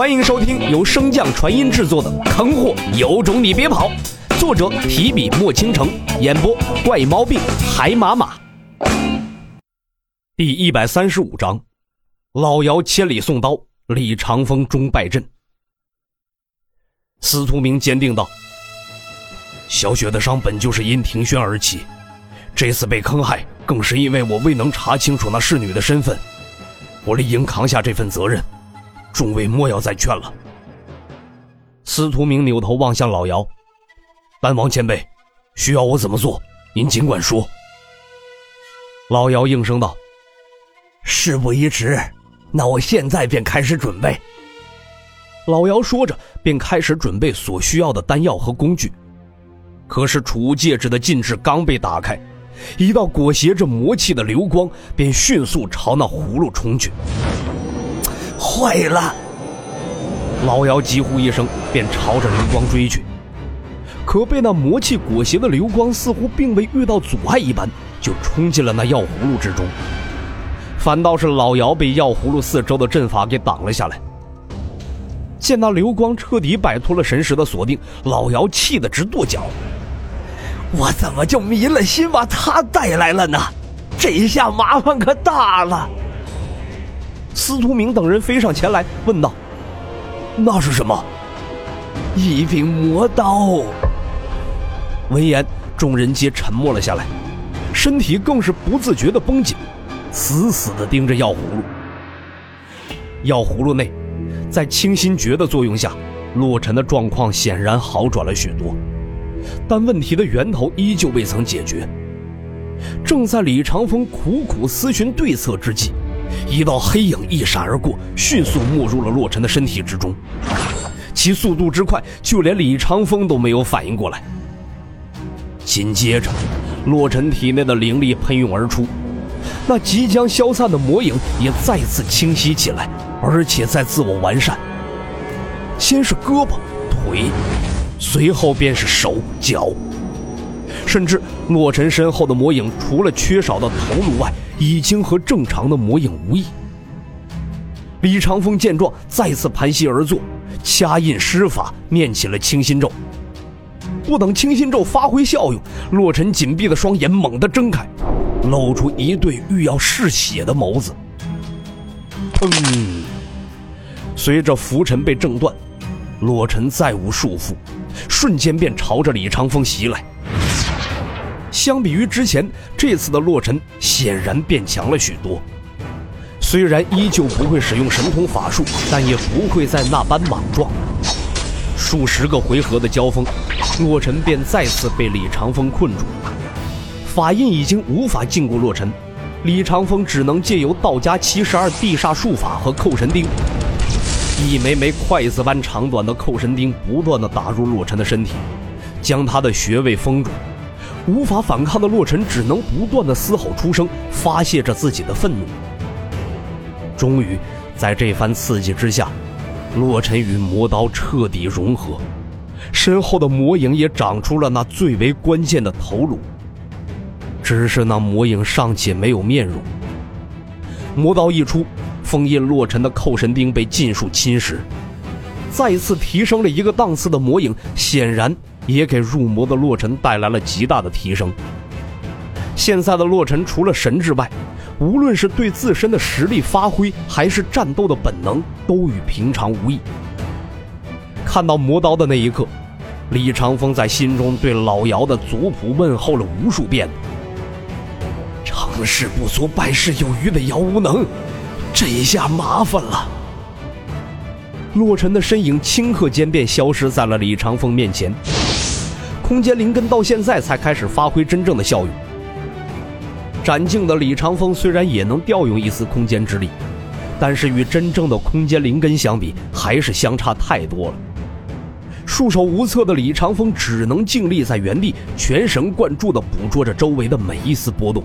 欢迎收听由升降传音制作的《坑货有种你别跑》，作者提笔墨倾城，演播怪毛病海马马。第一百三十五章，老姚千里送刀，李长风终败阵。司徒明坚定道：“小雪的伤本就是因庭轩而起，这次被坑害，更是因为我未能查清楚那侍女的身份，我理应扛下这份责任。”众位莫要再劝了。司徒明扭头望向老姚，丹王前辈，需要我怎么做？您尽管说。老姚应声道：“事不宜迟，那我现在便开始准备。”老姚说着，便开始准备所需要的丹药和工具。可是储物戒指的禁制刚被打开，一道裹挟着魔气的流光便迅速朝那葫芦冲去。坏了！老姚急呼一声，便朝着流光追去。可被那魔气裹挟的流光似乎并未遇到阻碍一般，就冲进了那药葫芦之中。反倒是老姚被药葫芦四周的阵法给挡了下来。见那流光彻底摆脱了神识的锁定，老姚气得直跺脚：“我怎么就迷了心把他带来了呢？这一下麻烦可大了！”司徒明等人飞上前来，问道：“那是什么？”一柄魔刀。闻言，众人皆沉默了下来，身体更是不自觉的绷紧，死死的盯着药葫芦。药葫芦内，在清心诀的作用下，洛尘的状况显然好转了许多，但问题的源头依旧未曾解决。正在李长风苦苦思寻对策之际，一道黑影一闪而过，迅速没入了洛尘的身体之中。其速度之快，就连李长风都没有反应过来。紧接着，洛尘体内的灵力喷涌而出，那即将消散的魔影也再次清晰起来，而且在自我完善。先是胳膊、腿，随后便是手脚，甚至洛尘身后的魔影，除了缺少的头颅外，已经和正常的魔影无异。李长风见状，再次盘膝而坐，掐印施法，念起了清心咒。不等清心咒发挥效用，洛尘紧闭的双眼猛地睁开，露出一对欲要嗜血的眸子。砰！随着浮尘被挣断，洛尘再无束缚，瞬间便朝着李长风袭来。相比于之前，这次的洛尘显然变强了许多。虽然依旧不会使用神通法术，但也不会再那般莽撞。数十个回合的交锋，洛尘便再次被李长风困住。法印已经无法禁锢洛尘，李长风只能借由道家七十二地煞术法和扣神钉，一枚枚筷子般长短的扣神钉不断的打入洛尘的身体，将他的穴位封住。无法反抗的洛尘只能不断的嘶吼出声，发泄着自己的愤怒。终于，在这番刺激之下，洛尘与魔刀彻底融合，身后的魔影也长出了那最为关键的头颅。只是那魔影尚且没有面容。魔刀一出，封印洛尘的扣神钉被尽数侵蚀，再次提升了一个档次的魔影，显然。也给入魔的洛尘带来了极大的提升。现在的洛尘除了神之外，无论是对自身的实力发挥，还是战斗的本能，都与平常无异。看到魔刀的那一刻，李长风在心中对老姚的族谱问候了无数遍。成事不足败事有余的姚无能，这一下麻烦了。洛尘的身影顷刻间便消失在了李长风面前。空间灵根到现在才开始发挥真正的效用。斩境的李长风虽然也能调用一丝空间之力，但是与真正的空间灵根相比，还是相差太多了。束手无策的李长风只能静立在原地，全神贯注地捕捉着周围的每一丝波动。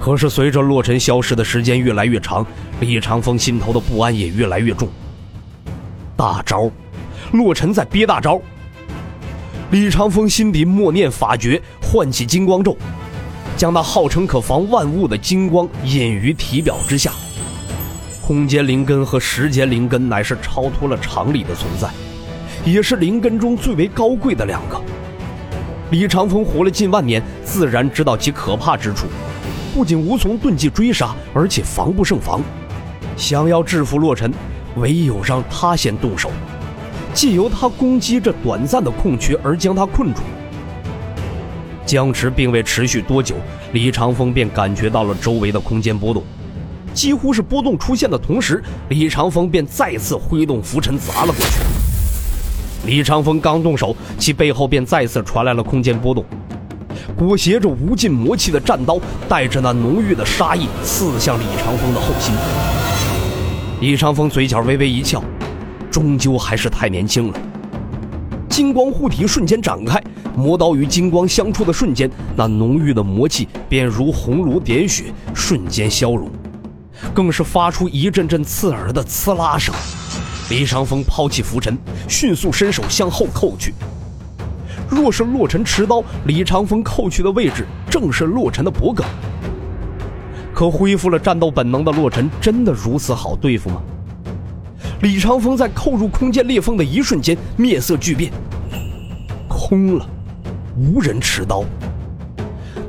可是随着洛尘消失的时间越来越长，李长风心头的不安也越来越重。大招，洛尘在憋大招。李长风心底默念法诀，唤起金光咒，将那号称可防万物的金光隐于体表之下。空间灵根和时间灵根乃是超脱了常理的存在，也是灵根中最为高贵的两个。李长风活了近万年，自然知道其可怕之处，不仅无从遁迹追杀，而且防不胜防。想要制服洛尘，唯有让他先动手，借由他攻击这短暂的空缺而将他困住。僵持并未持续多久，李长风便感觉到了周围的空间波动。几乎是波动出现的同时，李长风便再次挥动拂尘砸了过去。李长风刚动手，其背后便再次传来了空间波动，裹挟着无尽魔气的战刀，带着那浓郁的杀意刺向李长风的后心。李长风嘴角微微一翘，终究还是太年轻了。金光护体瞬间展开，魔刀与金光相触的瞬间，那浓郁的魔气便如红炉点雪，瞬间消融。更是发出一阵阵刺耳的刺啦声。李长风抛弃拂尘，迅速伸手向后扣去。若是洛尘持刀，李长风扣去的位置正是洛尘的脖颈。可恢复了战斗本能的洛尘，真的如此好对付吗？李长风在扣入空间裂缝的一瞬间，面色巨变，空了，无人持刀。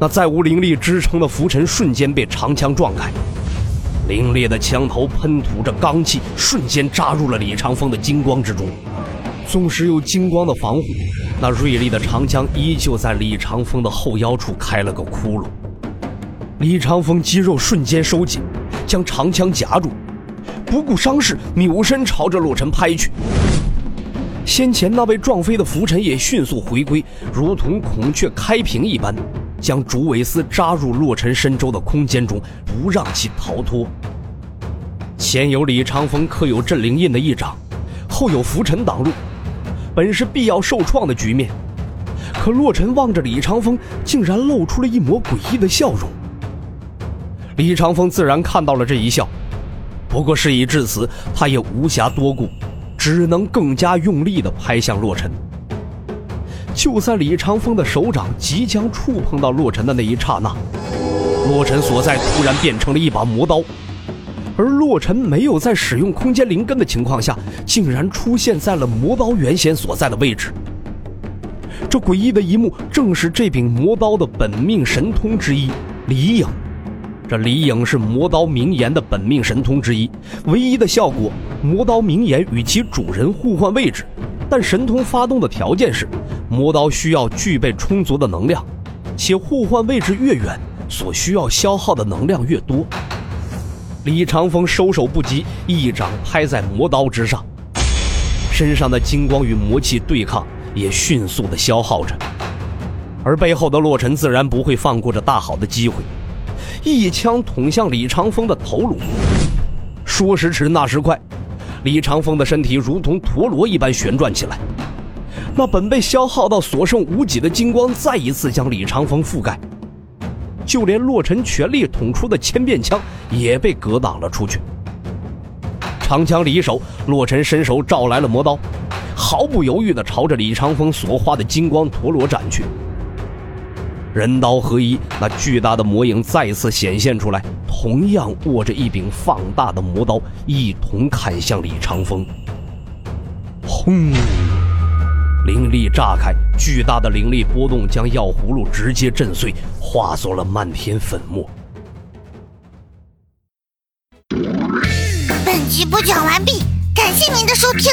那再无灵力支撑的浮尘瞬间被长枪撞开。凌冽的枪头喷吐着罡气，瞬间扎入了李长风的金光之中。纵使有金光的防护，那锐利的长枪依旧在李长风的后腰处开了个窟窿。李长风肌肉瞬间收紧，将长枪夹住，不顾伤势，扭身朝着洛尘拍去。先前那被撞飞的浮尘也迅速回归，如同孔雀开屏一般。将竹尾丝扎入洛尘身周的空间中，不让其逃脱。前有李长风刻有镇灵印的一掌，后有浮尘挡路，本是必要受创的局面。可洛尘望着李长风，竟然露出了一抹诡异的笑容。李长风自然看到了这一笑，不过事已至此，他也无暇多顾，只能更加用力地拍向洛尘。就在李长风的手掌即将触碰到洛尘的那一刹那，洛尘所在突然变成了一把魔刀，而洛尘没有在使用空间灵根的情况下，竟然出现在了魔刀原先所在的位置。这诡异的一幕正是这柄魔刀的本命神通之一——离影。这李影是魔刀名言的本命神通之一，唯一的效果，魔刀名言与其主人互换位置。但神通发动的条件是，魔刀需要具备充足的能量，且互换位置越远，所需要消耗的能量越多。李长风收手不及，一掌拍在魔刀之上，身上的金光与魔气对抗，也迅速的消耗着。而背后的洛尘自然不会放过这大好的机会，一枪捅向李长风的头颅。说时迟，那时快。李长风的身体如同陀螺一般旋转起来，那本被消耗到所剩无几的金光再一次将李长风覆盖，就连洛尘全力捅出的千变枪也被格挡了出去。长枪离手，洛尘伸手召来了魔刀，毫不犹豫地朝着李长风所化的金光陀螺斩去。人刀合一，那巨大的魔影再次显现出来，同样握着一柄放大的魔刀，一同砍向李长风。轰！灵力炸开，巨大的灵力波动将药葫芦直接震碎，化作了漫天粉末。本集播讲完毕，感谢您的收听。